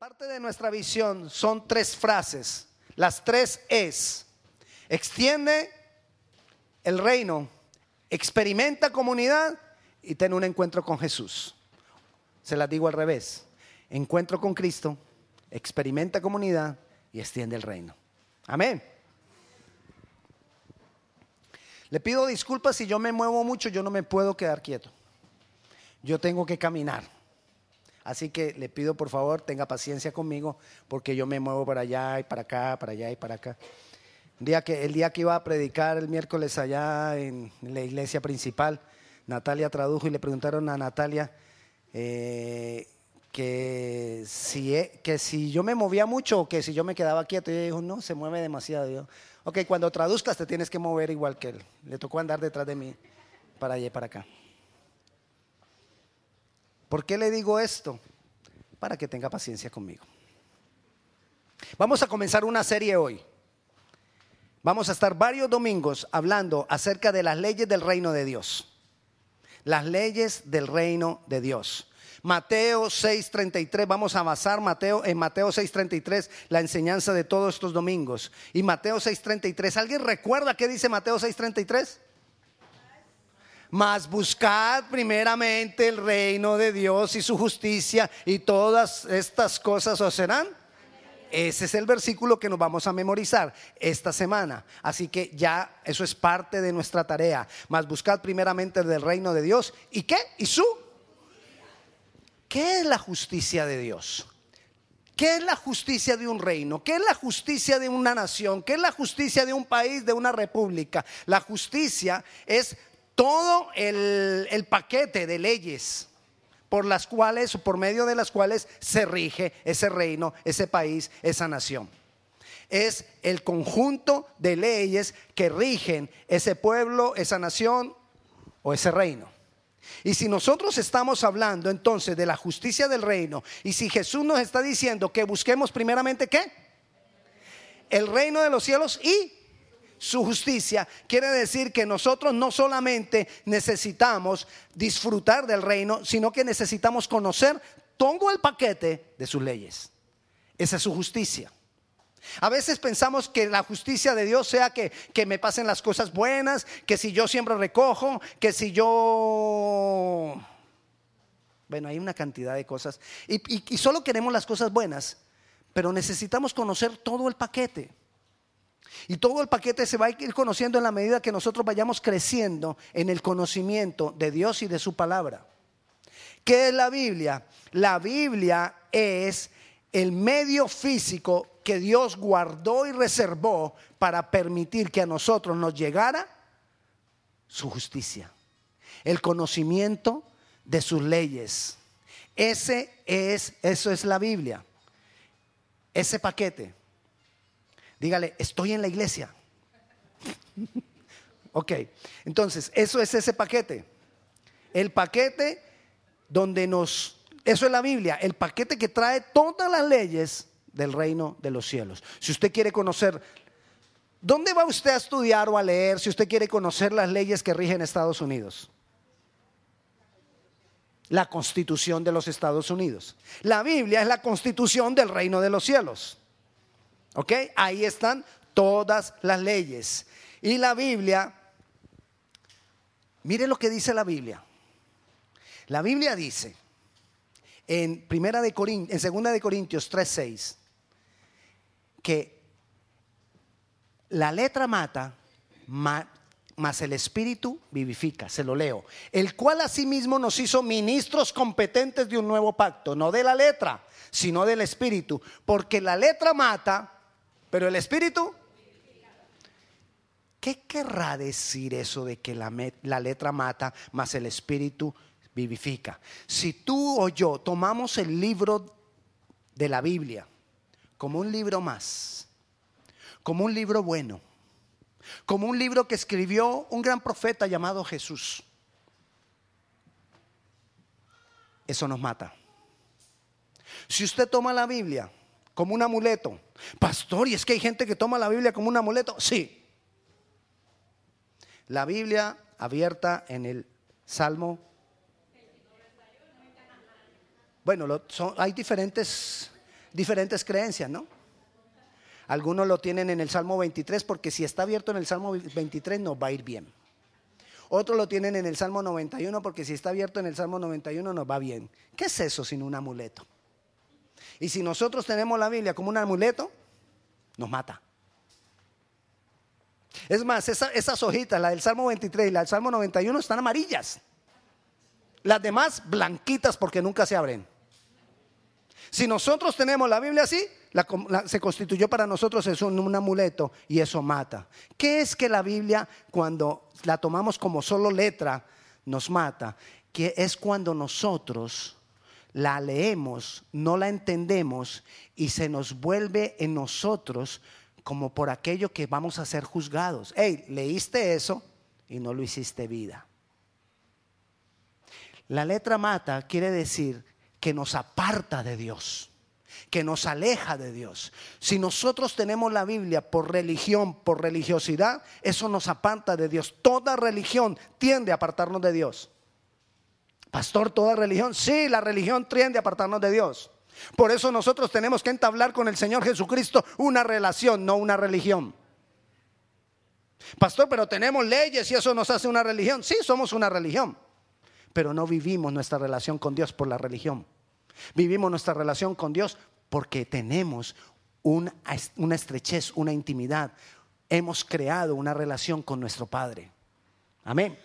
Parte de nuestra visión son tres frases. Las tres es, extiende el reino, experimenta comunidad y ten un encuentro con Jesús. Se las digo al revés. Encuentro con Cristo, experimenta comunidad y extiende el reino. Amén. Le pido disculpas si yo me muevo mucho, yo no me puedo quedar quieto. Yo tengo que caminar. Así que le pido por favor, tenga paciencia conmigo, porque yo me muevo para allá y para acá, para allá y para acá. El día que, el día que iba a predicar el miércoles allá en la iglesia principal, Natalia tradujo y le preguntaron a Natalia eh, que, si, e, que si yo me movía mucho o que si yo me quedaba quieto. Y ella dijo, no, se mueve demasiado. yo, ok, cuando traduzcas te tienes que mover igual que él. Le tocó andar detrás de mí, para allá y para acá. ¿Por qué le digo esto? Para que tenga paciencia conmigo. Vamos a comenzar una serie hoy. Vamos a estar varios domingos hablando acerca de las leyes del reino de Dios. Las leyes del reino de Dios. Mateo 6:33, vamos a basar Mateo en Mateo 6:33 la enseñanza de todos estos domingos. Y Mateo 6:33, ¿alguien recuerda qué dice Mateo 6:33? Mas buscad primeramente el reino de Dios y su justicia y todas estas cosas os serán. Ese es el versículo que nos vamos a memorizar esta semana. Así que ya eso es parte de nuestra tarea. Mas buscad primeramente el reino de Dios. ¿Y qué? ¿Y su? ¿Qué es la justicia de Dios? ¿Qué es la justicia de un reino? ¿Qué es la justicia de una nación? ¿Qué es la justicia de un país, de una república? La justicia es todo el, paquete de leyes por las cuales o por medio de las cuales se rige ese reino, ese país, esa nación. Es el conjunto de leyes que rigen ese pueblo, esa nación o ese reino. Y si nosotros estamos hablando entonces de la justicia del reino, y si Jesús nos está diciendo que busquemos primeramente qué? El reino de los cielos y su justicia, quiere decir que nosotros no solamente necesitamos disfrutar del reino, sino que necesitamos conocer todo el paquete de sus leyes. Esa es su justicia. A veces pensamos que la justicia de Dios sea que, me pasen las cosas buenas, que si yo siempre recojo, que si yo... Bueno, hay una cantidad de cosas. y solo queremos las cosas buenas, pero necesitamos conocer todo el paquete. Y todo el paquete se va a ir conociendo en la medida que nosotros vayamos creciendo en el conocimiento de Dios y de su palabra. ¿Qué es la Biblia? La Biblia es el medio físico que Dios guardó y reservó para permitir que a nosotros nos llegara su justicia, el conocimiento de sus leyes. Ese es, eso es la Biblia. Ese paquete. Dígale, estoy en la iglesia. ok, entonces, eso es ese paquete. El paquete donde nos, eso es la Biblia, el paquete que trae todas las leyes del reino de los cielos. Si usted quiere conocer, ¿dónde va usted a estudiar o a leer si usted quiere conocer las leyes que rigen Estados Unidos? La constitución de los Estados Unidos. La Biblia es la constitución del reino de los cielos. ¿Ok? Ahí están todas las leyes. Y la Biblia, mire lo que dice la Biblia. La Biblia dice en primera de en segunda de Corintios 3:6 que la letra mata, mas el espíritu vivifica, se lo leo, el cual asimismo nos hizo ministros competentes de un nuevo pacto, no de la letra, sino del espíritu, porque la letra mata, pero el Espíritu, ¿qué querrá decir eso de que la, letra mata, más el Espíritu vivifica? Si tú o yo tomamos el libro de la Biblia como un libro más, como un libro bueno, como un libro que escribió un gran profeta llamado Jesús, eso nos mata. Si usted toma la Biblia como un amuleto. Pastor, ¿y es que hay gente que toma la Biblia como un amuleto? Sí. La Biblia abierta en el Salmo. Bueno, hay diferentes, diferentes creencias, ¿no? Algunos lo tienen en el Salmo 23 porque si está abierto en el Salmo 23 nos va a ir bien. Otros lo tienen en el Salmo 91 porque si está abierto en el Salmo 91 nos va bien. ¿Qué es eso sin un amuleto? Y si nosotros tenemos la Biblia como un amuleto, nos mata. Es más, esas hojitas, la del Salmo 23 y la del Salmo 91, están amarillas. Las demás blanquitas porque nunca se abren. Si nosotros tenemos la Biblia así, se constituyó para nosotros es un, amuleto y eso mata. ¿Qué es que la Biblia cuando la tomamos como solo letra nos mata? Que es cuando nosotros la leemos, no la entendemos y se nos vuelve en nosotros como por aquello que vamos a ser juzgados. Hey, leíste eso y no lo hiciste vida. La letra mata quiere decir que nos aparta de Dios, que nos aleja de Dios. Si nosotros tenemos la Biblia por religión, por religiosidad, eso nos aparta de Dios. Toda religión tiende a apartarnos de Dios. Pastor, toda religión, sí, la religión tiende a apartarnos de Dios. Por eso nosotros tenemos que entablar con el Señor Jesucristo una relación, no una religión. Pastor, pero tenemos leyes y eso nos hace una religión. Sí, somos una religión, pero no vivimos nuestra relación con Dios por la religión. Vivimos nuestra relación con Dios porque tenemos una, una estrechez, una intimidad. Hemos creado una relación con nuestro Padre. Amén.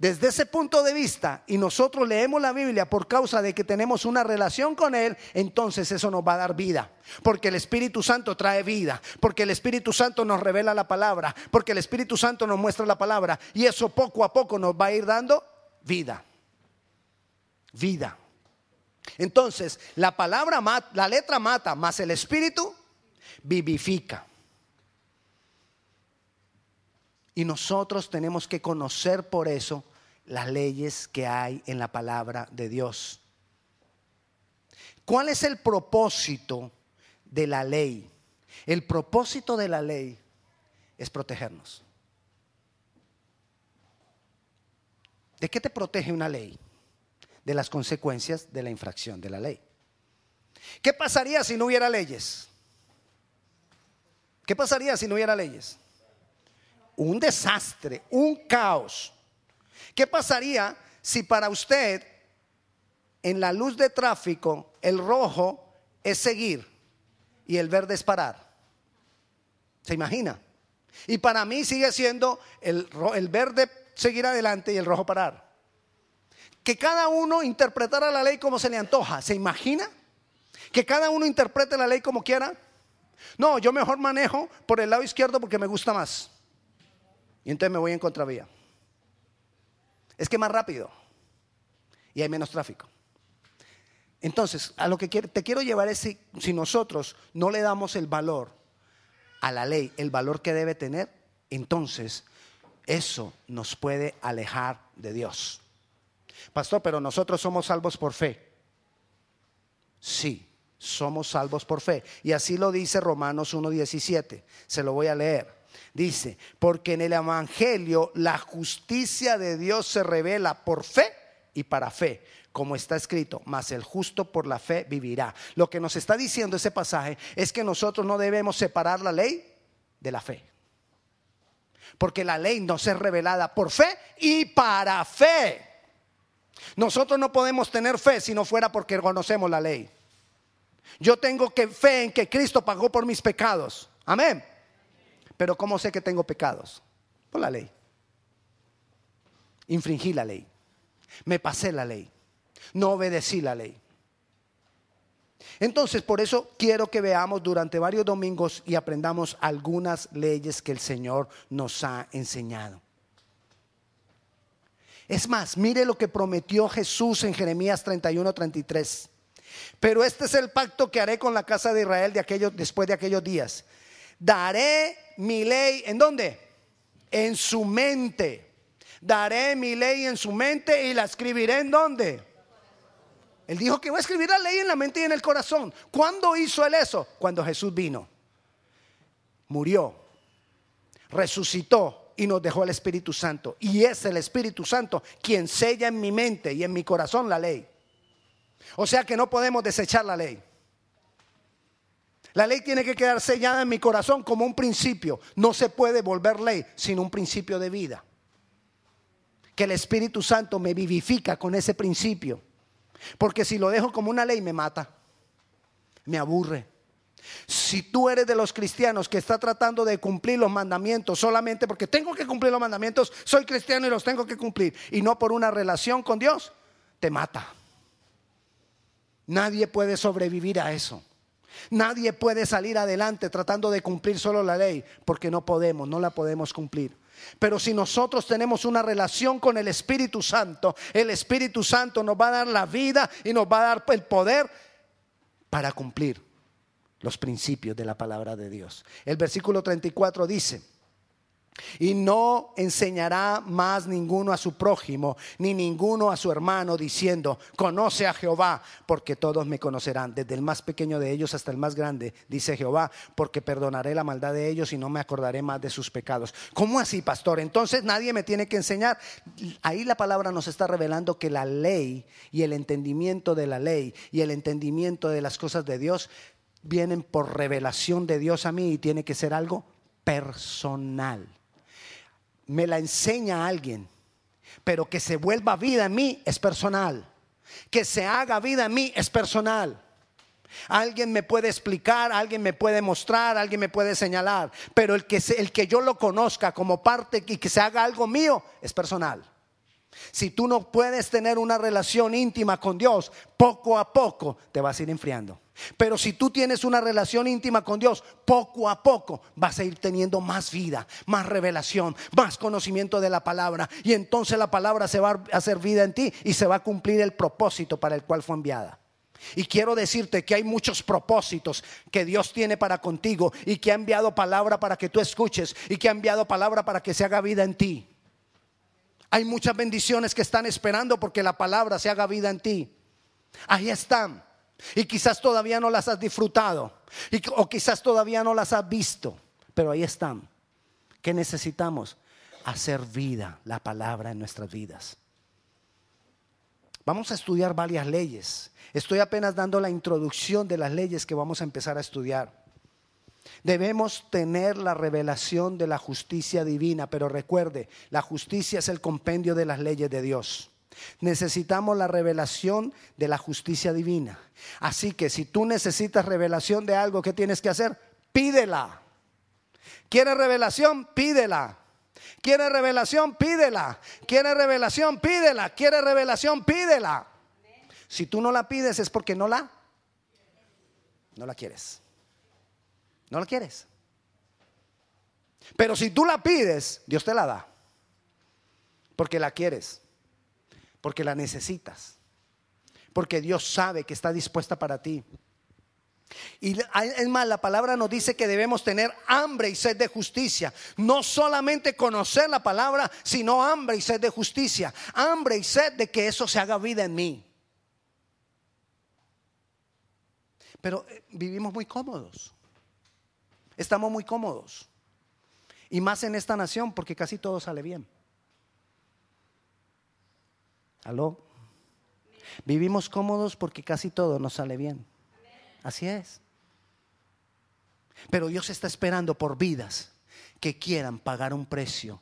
Desde ese punto de vista, y nosotros leemos la Biblia por causa de que tenemos una relación con Él, entonces eso nos va a dar vida. Porque el Espíritu Santo trae vida, porque el Espíritu Santo nos revela la palabra, porque el Espíritu Santo nos muestra la palabra, y eso poco a poco nos va a ir dando vida. Vida. Entonces, la palabra la letra mata, más el Espíritu vivifica. Y nosotros tenemos que conocer por eso las leyes que hay en la palabra de Dios. ¿Cuál es el propósito de la ley? El propósito de la ley es protegernos. ¿De qué te protege una ley? De las consecuencias de la infracción de la ley. ¿Qué pasaría si no hubiera leyes? ¿Qué pasaría si no hubiera leyes? Un desastre, un caos. ¿Qué pasaría si para usted en la luz de tráfico el rojo es seguir y el verde es parar? ¿Se imagina? Y para mí sigue siendo el, el verde seguir adelante y el rojo parar. Que cada uno interpretara la ley como se le antoja. ¿Se imagina? Que cada uno interprete la ley como quiera. No, yo mejor manejo por el lado izquierdo porque me gusta más. Y entonces me voy en contravía es que más rápido y hay menos tráfico. Entonces, a lo que te quiero llevar es si, si nosotros no le damos el valor a la ley, el valor que debe tener, entonces eso nos puede alejar de Dios. Pastor, pero nosotros somos salvos por fe. Sí, somos salvos por fe. Y así lo dice Romanos 1.17. Se lo voy a leer. Dice, porque en el Evangelio la justicia de Dios se revela por fe y para fe, como está escrito, mas el justo por la fe vivirá. Lo que nos está diciendo ese pasaje es que nosotros no debemos separar la ley de la fe. Porque la ley nos es revelada por fe y para fe. Nosotros no podemos tener fe si no fuera porque conocemos la ley. Yo tengo que fe en que Cristo pagó por mis pecados. Amén. Pero ¿cómo sé que tengo pecados? Por la ley. Infringí la ley. Me pasé la ley. No obedecí la ley. Entonces, por eso quiero que veamos durante varios domingos y aprendamos algunas leyes que el Señor nos ha enseñado. Es más, mire lo que prometió Jesús en Jeremías 31, 33. Pero este es el pacto que haré con la casa de Israel de después de aquellos días daré mi ley, ¿en dónde? En su mente. Daré mi ley en su mente y la escribiré en dónde? Él dijo que va a escribir la ley en la mente y en el corazón. ¿Cuándo hizo él eso? Cuando Jesús vino. Murió, resucitó y nos dejó el Espíritu Santo. Y es el Espíritu Santo quien sella en mi mente y en mi corazón la ley. O sea que no podemos desechar la ley. La ley tiene que quedar sellada en mi corazón como un principio. No se puede volver ley sin un principio de vida. Que el Espíritu Santo me vivifica con ese principio. Porque si lo dejo como una ley me mata, me aburre. Si tú eres de los cristianos que está tratando de cumplir los mandamientos solamente porque tengo que cumplir los mandamientos, soy cristiano y los tengo que cumplir, y no por una relación con Dios, te mata. Nadie puede sobrevivir a eso. Nadie puede salir adelante tratando de cumplir solo la ley, porque no podemos, no la podemos cumplir. Pero si nosotros tenemos una relación con el Espíritu Santo, el Espíritu Santo nos va a dar la vida y nos va a dar el poder para cumplir los principios de la palabra de Dios. El versículo 34 dice, y no enseñará más ninguno a su prójimo, ni ninguno a su hermano, diciendo, conoce a Jehová, porque todos me conocerán, desde el más pequeño de ellos hasta el más grande, dice Jehová, porque perdonaré la maldad de ellos y no me acordaré más de sus pecados. ¿Cómo así, pastor? Entonces nadie me tiene que enseñar. Ahí la palabra nos está revelando que la ley y el entendimiento de la ley y el entendimiento de las cosas de Dios vienen por revelación de Dios a mí y tiene que ser algo personal. Me la enseña alguien, pero que se vuelva vida en mí es personal. Que se haga vida en mí es personal. Alguien me puede explicar, alguien me puede mostrar, alguien me puede señalar, pero el que, el que yo lo conozca como parte y que se haga algo mío es personal. Si tú no puedes tener una relación íntima con Dios, poco a poco te vas a ir enfriando. Pero si tú tienes una relación íntima con Dios, poco a poco vas a ir teniendo más vida, más revelación, más conocimiento de la palabra. Y entonces la palabra se va a hacer vida en ti y se va a cumplir el propósito para el cual fue enviada. Y quiero decirte que hay muchos propósitos que Dios tiene para contigo y que ha enviado palabra para que tú escuches y que ha enviado palabra para que se haga vida en ti. Hay muchas bendiciones que están esperando porque la palabra se haga vida en ti. Ahí están. Y quizás todavía no las has disfrutado. o quizás todavía no las has visto. Pero ahí están. ¿Qué necesitamos? Hacer vida la palabra en nuestras vidas. Vamos a estudiar varias leyes. Estoy apenas dando la introducción de las leyes que vamos a empezar a estudiar. Debemos tener la revelación de la justicia divina, pero recuerde, la justicia es el compendio de las leyes de Dios. Necesitamos la revelación de la justicia divina. Así que si tú necesitas revelación de algo, ¿qué tienes que hacer? Pídela. ¿Quieres revelación? Pídela. ¿Quieres revelación? Pídela. ¿Quieres revelación? Pídela. ¿Quieres revelación? Pídela. Si tú no la pides es porque no la no la quieres. No la quieres. Pero si tú la pides, Dios te la da. Porque la quieres porque la necesitas, porque Dios sabe que está dispuesta para ti. Y es más, la palabra nos dice que debemos tener hambre y sed de justicia. No solamente conocer la palabra, sino hambre y sed de justicia. Hambre y sed de que eso se haga vida en mí. Pero eh, vivimos muy cómodos. Estamos muy cómodos. Y más en esta nación porque casi todo sale bien. ¿Aló? Vivimos cómodos porque casi todo nos sale bien. Así es. Pero Dios está esperando por vidas que quieran pagar un precio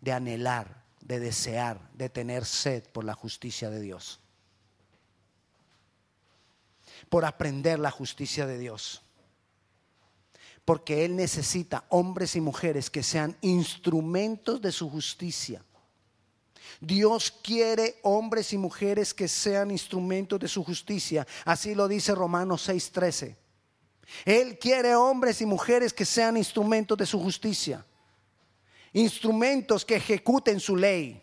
de anhelar, de desear, de tener sed por la justicia de Dios. Por aprender la justicia de Dios. Porque Él necesita hombres y mujeres que sean instrumentos de su justicia Dios quiere hombres y mujeres que sean instrumentos de su justicia. Así lo dice Romanos 6:13. Él quiere hombres y mujeres que sean instrumentos de su justicia. Instrumentos que ejecuten su ley.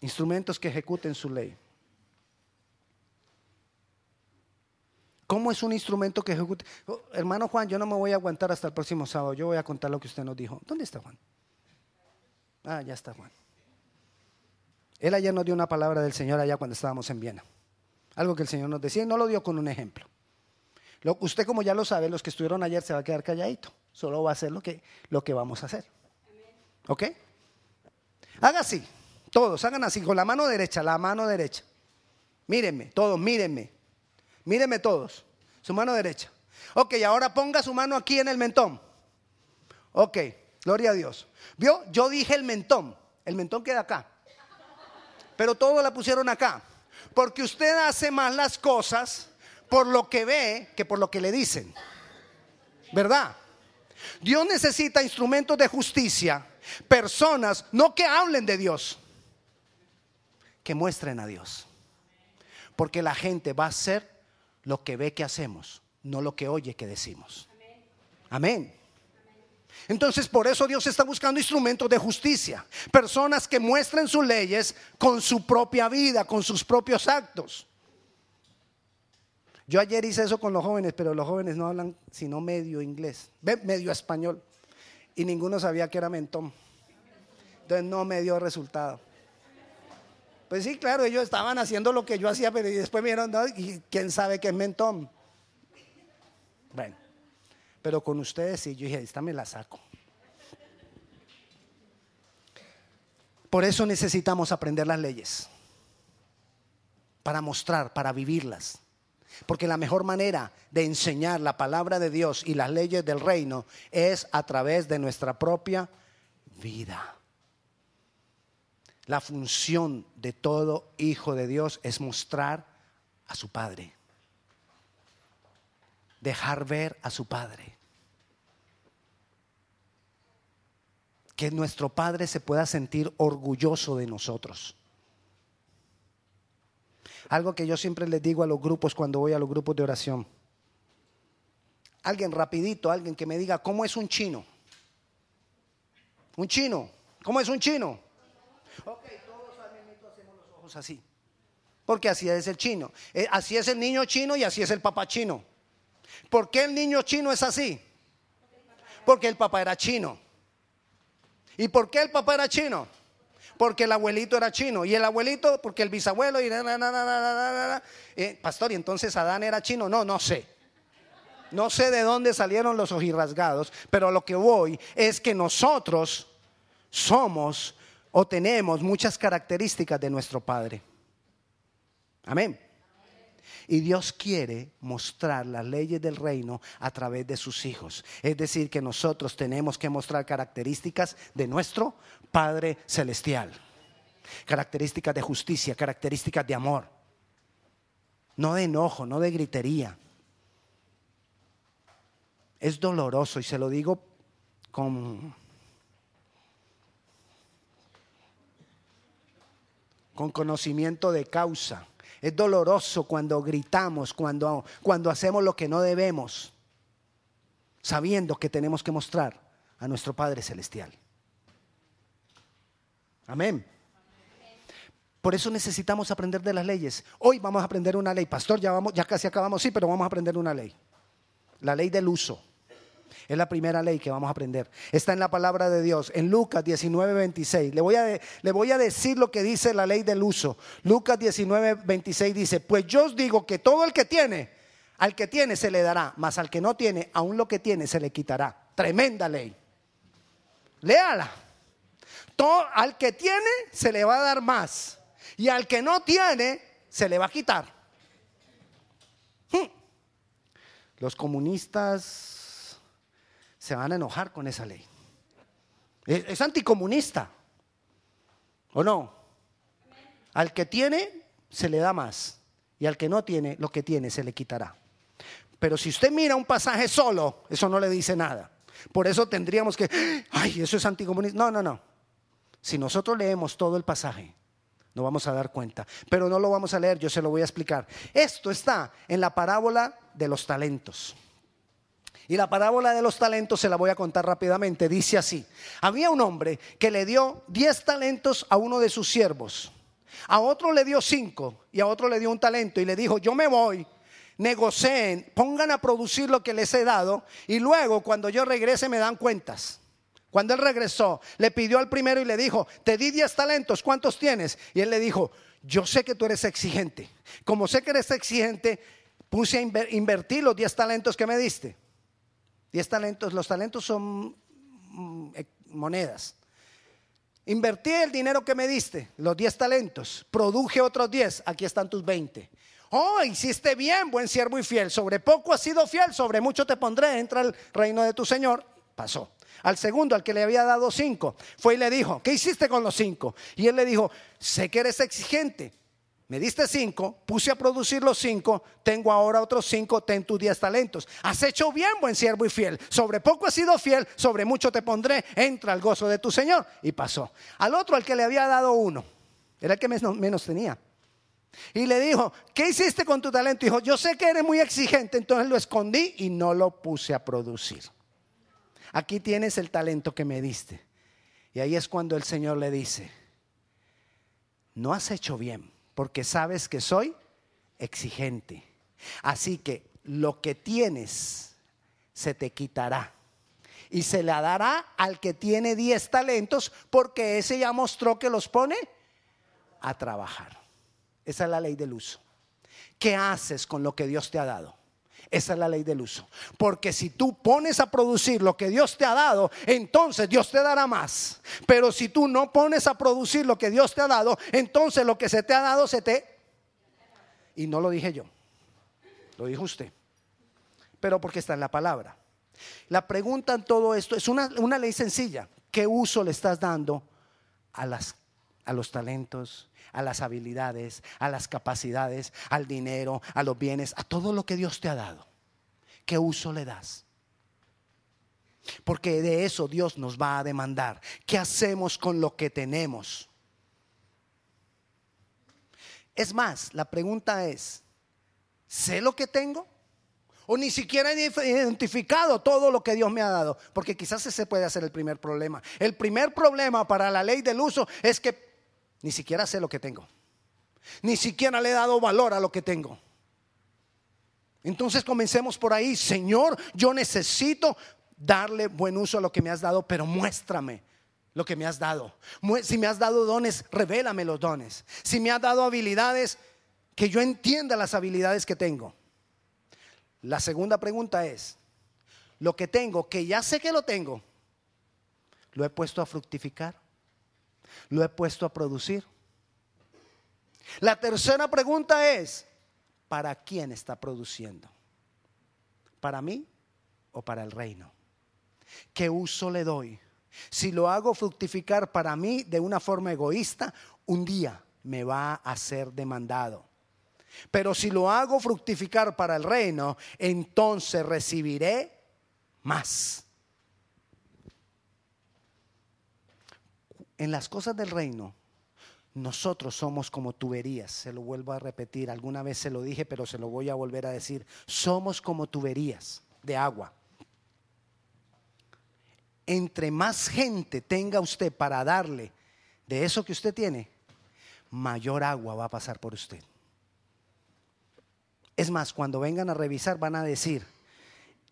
Instrumentos que ejecuten su ley. ¿Cómo es un instrumento que ejecute? Oh, hermano Juan, yo no me voy a aguantar hasta el próximo sábado. Yo voy a contar lo que usted nos dijo. ¿Dónde está Juan? Ah, ya está Juan. Él ayer nos dio una palabra del Señor allá cuando estábamos en Viena. Algo que el Señor nos decía y no lo dio con un ejemplo. usted como ya lo sabe, los que estuvieron ayer se va a quedar calladito. Solo va a hacer lo que, lo que vamos a hacer. ¿Ok? Haga así. Todos hagan así con la mano derecha, la mano derecha. Mírenme, todos mírenme. Míreme todos. Su mano derecha. Ok, ahora ponga su mano aquí en el mentón. Ok, gloria a Dios. ¿Vio? Yo dije el mentón. El mentón queda acá. Pero todos la pusieron acá. Porque usted hace más las cosas por lo que ve que por lo que le dicen. ¿Verdad? Dios necesita instrumentos de justicia, personas, no que hablen de Dios, que muestren a Dios. Porque la gente va a hacer lo que ve que hacemos, no lo que oye que decimos. Amén. Entonces por eso Dios está buscando instrumentos de justicia, personas que muestren sus leyes con su propia vida, con sus propios actos. Yo ayer hice eso con los jóvenes, pero los jóvenes no hablan sino medio inglés, medio español, y ninguno sabía que era mentón. Entonces no me dio resultado. Pues sí, claro, ellos estaban haciendo lo que yo hacía, pero después me no, y quién sabe qué es mentón. Bueno. Pero con ustedes sí, yo dije, esta me la saco. Por eso necesitamos aprender las leyes. Para mostrar, para vivirlas. Porque la mejor manera de enseñar la palabra de Dios y las leyes del reino es a través de nuestra propia vida. La función de todo hijo de Dios es mostrar a su Padre dejar ver a su Padre. Que nuestro Padre se pueda sentir orgulloso de nosotros. Algo que yo siempre les digo a los grupos cuando voy a los grupos de oración. Alguien rapidito, alguien que me diga, ¿cómo es un chino? Un chino. ¿Cómo es un chino? Ok, todos hacemos los ojos así. Porque así es el chino. Eh, así es el niño chino y así es el papá chino. ¿Por qué el niño chino es así? Porque el papá era chino. ¿Y por qué el papá era chino? Porque el abuelito era chino. Y el abuelito, porque el bisabuelo. Y pastor, ¿y entonces Adán era chino? No, no sé. No sé de dónde salieron los ojirrasgados, pero lo que voy es que nosotros somos o tenemos muchas características de nuestro Padre. Amén. Y Dios quiere mostrar las leyes del reino a través de sus hijos. Es decir, que nosotros tenemos que mostrar características de nuestro Padre Celestial. Características de justicia, características de amor. No de enojo, no de gritería. Es doloroso y se lo digo con con conocimiento de causa. Es doloroso cuando gritamos, cuando, cuando hacemos lo que no debemos, sabiendo que tenemos que mostrar a nuestro Padre Celestial. Amén. Por eso necesitamos aprender de las leyes. Hoy vamos a aprender una ley. Pastor, ya, vamos, ya casi acabamos, sí, pero vamos a aprender una ley. La ley del uso. Es la primera ley que vamos a aprender. Está en la palabra de Dios, en Lucas 19, 26. Le voy, a, le voy a decir lo que dice la ley del uso. Lucas 19, 26 dice, pues yo os digo que todo el que tiene, al que tiene se le dará, mas al que no tiene, aún lo que tiene se le quitará. Tremenda ley. Léala. Todo, al que tiene se le va a dar más. Y al que no tiene se le va a quitar. Hmm. Los comunistas se van a enojar con esa ley. Es, anticomunista. ¿O no? Al que tiene, se le da más. Y al que no tiene, lo que tiene, se le quitará. Pero si usted mira un pasaje solo, eso no le dice nada. Por eso tendríamos que, ay, eso es anticomunista. No, no, no. Si nosotros leemos todo el pasaje, no vamos a dar cuenta. Pero no lo vamos a leer, yo se lo voy a explicar. Esto está en la parábola de los talentos. Y la parábola de los talentos se la voy a contar rápidamente. Dice así, había un hombre que le dio 10 talentos a uno de sus siervos. A otro le dio 5 y a otro le dio un talento y le dijo, yo me voy, negocien, pongan a producir lo que les he dado y luego cuando yo regrese me dan cuentas. Cuando él regresó, le pidió al primero y le dijo, te di 10 talentos, ¿cuántos tienes? Y él le dijo, yo sé que tú eres exigente. Como sé que eres exigente, puse a invertir los 10 talentos que me diste. Diez talentos, los talentos son mm, eh, monedas. Invertí el dinero que me diste, los diez talentos, produje otros diez, aquí están tus veinte. Oh, hiciste bien, buen siervo y fiel. Sobre poco has sido fiel, sobre mucho te pondré. Entra el reino de tu Señor. Pasó. Al segundo, al que le había dado cinco, fue y le dijo, ¿qué hiciste con los cinco? Y él le dijo, sé que eres exigente. Me diste cinco, puse a producir los cinco, tengo ahora otros cinco, ten tus diez talentos. Has hecho bien, buen siervo y fiel. Sobre poco has sido fiel, sobre mucho te pondré. Entra al gozo de tu Señor. Y pasó. Al otro, al que le había dado uno, era el que menos, tenía. Y le dijo, ¿qué hiciste con tu talento? Dijo, yo sé que eres muy exigente, entonces lo escondí y no lo puse a producir. Aquí tienes el talento que me diste. Y ahí es cuando el Señor le dice, no has hecho bien, porque sabes que soy exigente. Así que lo que tienes se te quitará. Y se le dará al que tiene 10 talentos, porque ese ya mostró que los pone a trabajar. Esa es la ley del uso. ¿Qué haces con lo que Dios te ha dado? Esa es la ley del uso. Porque si tú pones a producir lo que Dios te ha dado, entonces Dios te dará más. Pero si tú no pones a producir lo que Dios te ha dado, entonces lo que se te ha dado se te... Y no lo dije yo, lo dijo usted. Pero porque está en la palabra. La pregunta en todo esto es una, una ley sencilla. ¿Qué uso le estás dando a, las, a los talentos, a las habilidades, a las capacidades, al dinero, a los bienes, a todo lo que Dios te ha dado. ¿Qué uso le das? Porque de eso Dios nos va a demandar. ¿Qué hacemos con lo que tenemos? Es más, la pregunta es, ¿sé lo que tengo? O ni siquiera he identificado todo lo que Dios me ha dado. Porque quizás ese puede ser el primer problema. El primer problema para la ley del uso es que ni siquiera sé lo que tengo. Ni siquiera le he dado valor a lo que tengo. Entonces comencemos por ahí. Señor, yo necesito darle buen uso a lo que me has dado, pero muéstrame lo que me has dado. Si me has dado dones, revélame los dones. Si me has dado habilidades, que yo entienda las habilidades que tengo. La segunda pregunta es, lo que tengo, que ya sé que lo tengo, ¿lo he puesto a fructificar? Lo he puesto a producir. La tercera pregunta es, ¿para quién está produciendo? ¿Para mí o para el reino? ¿Qué uso le doy? Si lo hago fructificar para mí de una forma egoísta, un día me va a ser demandado. Pero si lo hago fructificar para el reino, entonces recibiré más. En las cosas del reino, nosotros somos como tuberías, se lo vuelvo a repetir, alguna vez se lo dije, pero se lo voy a volver a decir, somos como tuberías de agua. Entre más gente tenga usted para darle de eso que usted tiene, mayor agua va a pasar por usted. Es más, cuando vengan a revisar van a decir,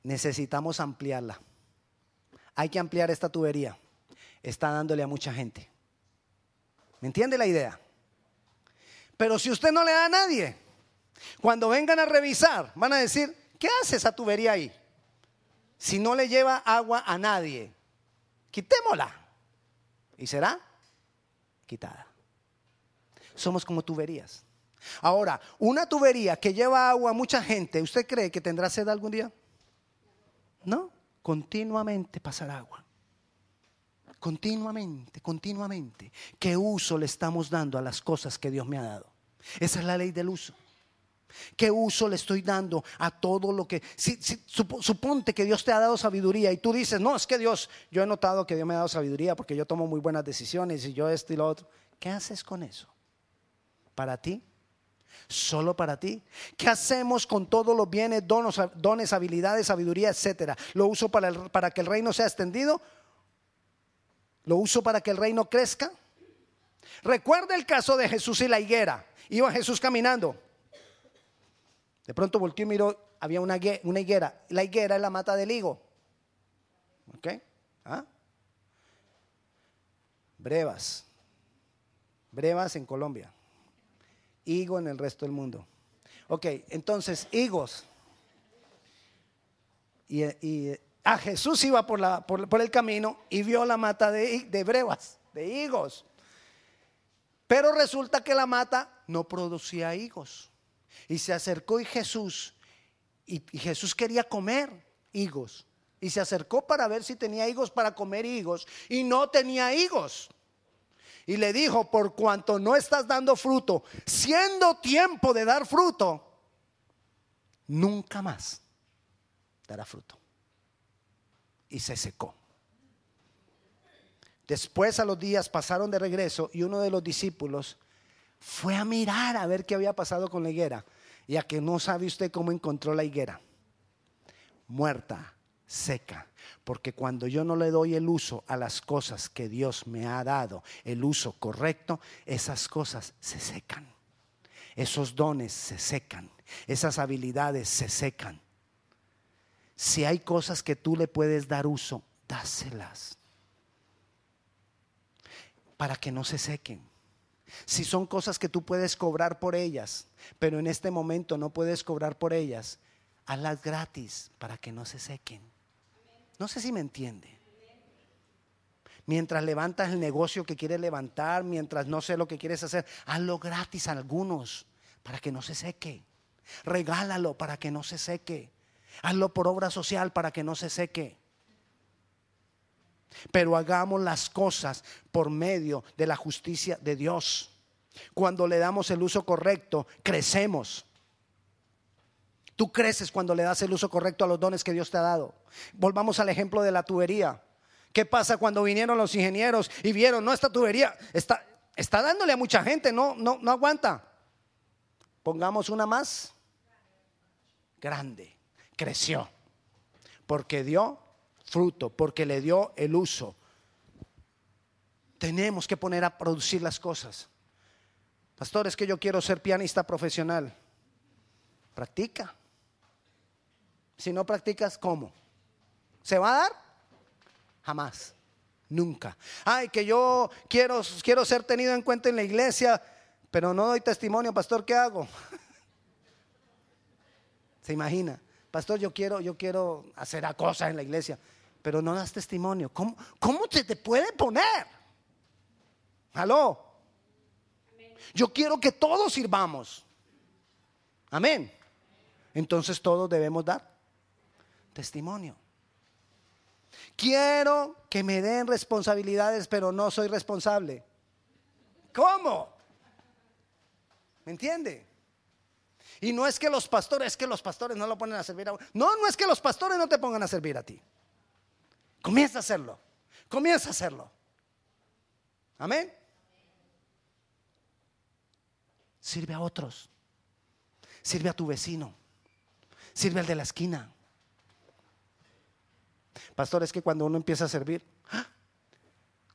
necesitamos ampliarla. Hay que ampliar esta tubería está dándole a mucha gente. ¿Me entiende la idea? Pero si usted no le da a nadie, cuando vengan a revisar, van a decir, ¿qué hace esa tubería ahí? Si no le lleva agua a nadie, quitémosla. Y será quitada. Somos como tuberías. Ahora, una tubería que lleva agua a mucha gente, ¿usted cree que tendrá sed algún día? No, continuamente pasará agua. Continuamente, continuamente. ¿Qué uso le estamos dando a las cosas que Dios me ha dado? Esa es la ley del uso. ¿Qué uso le estoy dando a todo lo que... Si, suponte que Dios te ha dado sabiduría y tú dices, no, es que Dios, yo he notado que Dios me ha dado sabiduría porque yo tomo muy buenas decisiones y yo esto y lo otro. ¿Qué haces con eso? ¿Para ti? ¿Solo para ti? ¿Qué hacemos con todos los bienes, dones, dones habilidades, sabiduría, etcétera? ¿Lo uso para, para que el reino sea extendido ¿Lo uso para que el reino crezca? Recuerda el caso de Jesús y la higuera. Iba Jesús caminando. De pronto volteó y miró, había una, higuera. La higuera es la mata del higo. ¿Ok? ¿Ah? Brevas. Brevas en Colombia. Higo en el resto del mundo. Ok, entonces, higos. Y a Jesús iba por, el camino y vio la mata de, de brevas, de higos. Pero resulta que la mata no producía higos. Y se acercó y Jesús, y, y Jesús quería comer higos. Y se acercó para ver si tenía higos para comer higos. Y no tenía higos. Y le dijo, por cuanto no estás dando fruto, siendo tiempo de dar fruto, nunca más dará fruto. Y se secó. Después a los días pasaron de regreso y uno de los discípulos fue a mirar a ver qué había pasado con la higuera. Y a que no sabe usted cómo encontró la higuera. Muerta, seca. Porque cuando yo no le doy el uso a las cosas que Dios me ha dado, el uso correcto, esas cosas se secan. Esos dones se secan. Esas habilidades se secan. Si hay cosas que tú le puedes dar uso, dáselas. Para que no se sequen. Si son cosas que tú puedes cobrar por ellas, pero en este momento no puedes cobrar por ellas, hazlas gratis para que no se sequen. No sé si me entiende. Mientras levantas el negocio que quieres levantar, mientras no sé lo que quieres hacer, hazlo gratis a algunos para que no se seque. Regálalo para que no se seque. Hazlo por obra social para que no se seque. Pero hagamos las cosas por medio de la justicia de Dios. Cuando le damos el uso correcto, crecemos. Tú creces cuando le das el uso correcto a los dones que Dios te ha dado. Volvamos al ejemplo de la tubería. ¿Qué pasa cuando vinieron los ingenieros y vieron, no, esta tubería está, está dándole a mucha gente, no, no, no aguanta? Pongamos una más grande. Creció. Porque dio fruto, porque le dio el uso. Tenemos que poner a producir las cosas. Pastor, es que yo quiero ser pianista profesional. Practica. Si no practicas, ¿cómo? ¿Se va a dar? Jamás. Nunca. Ay, que yo quiero, quiero ser tenido en cuenta en la iglesia, pero no doy testimonio, pastor, ¿qué hago? ¿Se imagina? Pastor, yo quiero, yo quiero hacer a cosas en la iglesia, pero no das testimonio. ¿Cómo, cómo se te puede poner? ¿Aló? Yo quiero que todos sirvamos. Amén. Entonces todos debemos dar testimonio. Quiero que me den responsabilidades, pero no soy responsable. ¿Cómo? ¿Me entiende? Y no es que los pastores, es que los pastores no lo ponen a servir a uno. No, no es que los pastores no te pongan a servir a ti. Comienza a hacerlo. Comienza a hacerlo. Amén. Sirve a otros. Sirve a tu vecino. Sirve al de la esquina. Pastor, es que cuando uno empieza a servir, ¡ah!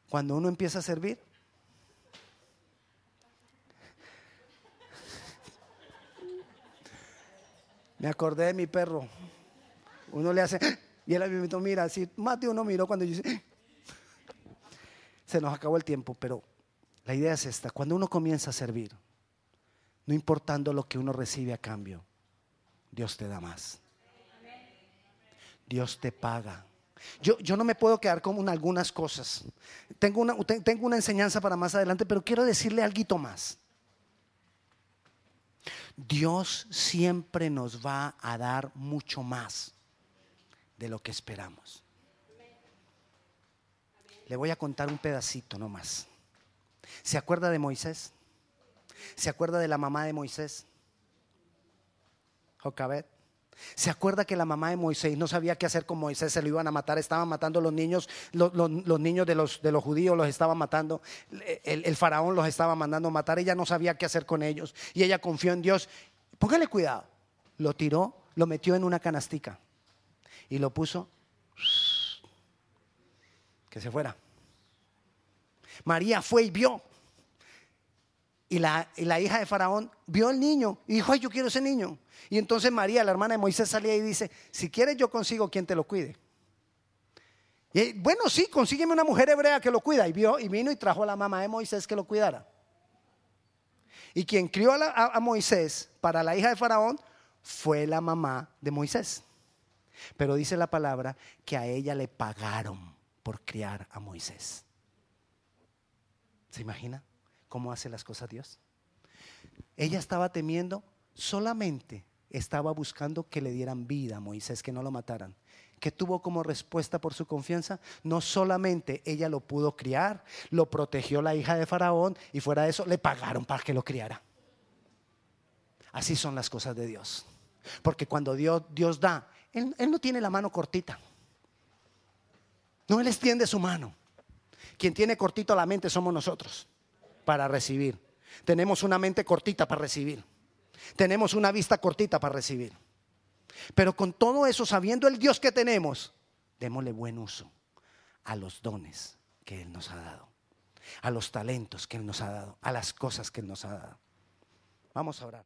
cuando uno empieza a servir, me acordé de mi perro. Uno le hace, y él me mira, así, más de uno miró cuando yo se nos acabó el tiempo, pero la idea es esta, cuando uno comienza a servir, no importando lo que uno recibe a cambio, Dios te da más. Dios te paga. Yo, yo no me puedo quedar con algunas cosas. Tengo una, tengo una enseñanza para más adelante, pero quiero decirle algo más. Dios siempre nos va a dar mucho más de lo que esperamos. Le voy a contar un pedacito nomás. ¿Se acuerda de Moisés? ¿Se acuerda de la mamá de Moisés? Jocabet. ¿Se acuerda que la mamá de Moisés no sabía qué hacer con Moisés? Se lo iban a matar, estaban matando los niños, los, niños de los, judíos los estaban matando, el, el, faraón los estaba mandando matar, ella no sabía qué hacer con ellos y ella confió en Dios. Póngale cuidado, lo tiró, lo metió en una canastica y lo puso que se fuera. María fue y vio. Y la, hija de Faraón vio al niño y dijo, ay, yo quiero ese niño. Y entonces María, la hermana de Moisés, salía y dice, si quieres yo consigo quien te lo cuide. Y bueno, sí, consígueme una mujer hebrea que lo cuida. Y, vio, y vino y trajo a la mamá de Moisés que lo cuidara. Y quien crió a, a Moisés para la hija de Faraón fue la mamá de Moisés. Pero dice la palabra que a ella le pagaron por criar a Moisés. ¿Se imagina cómo hace las cosas Dios? Ella estaba temiendo solamente estaba buscando que le dieran vida a Moisés, que no lo mataran. que tuvo como respuesta por su confianza? No solamente ella lo pudo criar, lo protegió la hija de Faraón y fuera de eso le pagaron para que lo criara. Así son las cosas de Dios. Porque cuando Dios, Dios da, él, él no tiene la mano cortita. No, Él extiende su mano. Quien tiene cortito la mente somos nosotros para recibir. Tenemos una mente cortita para recibir. Tenemos una vista cortita para recibir. Pero con todo eso, sabiendo el Dios que tenemos, démosle buen uso a los dones que Él nos ha dado, a los talentos que Él nos ha dado, a las cosas que Él nos ha dado. Vamos a orar.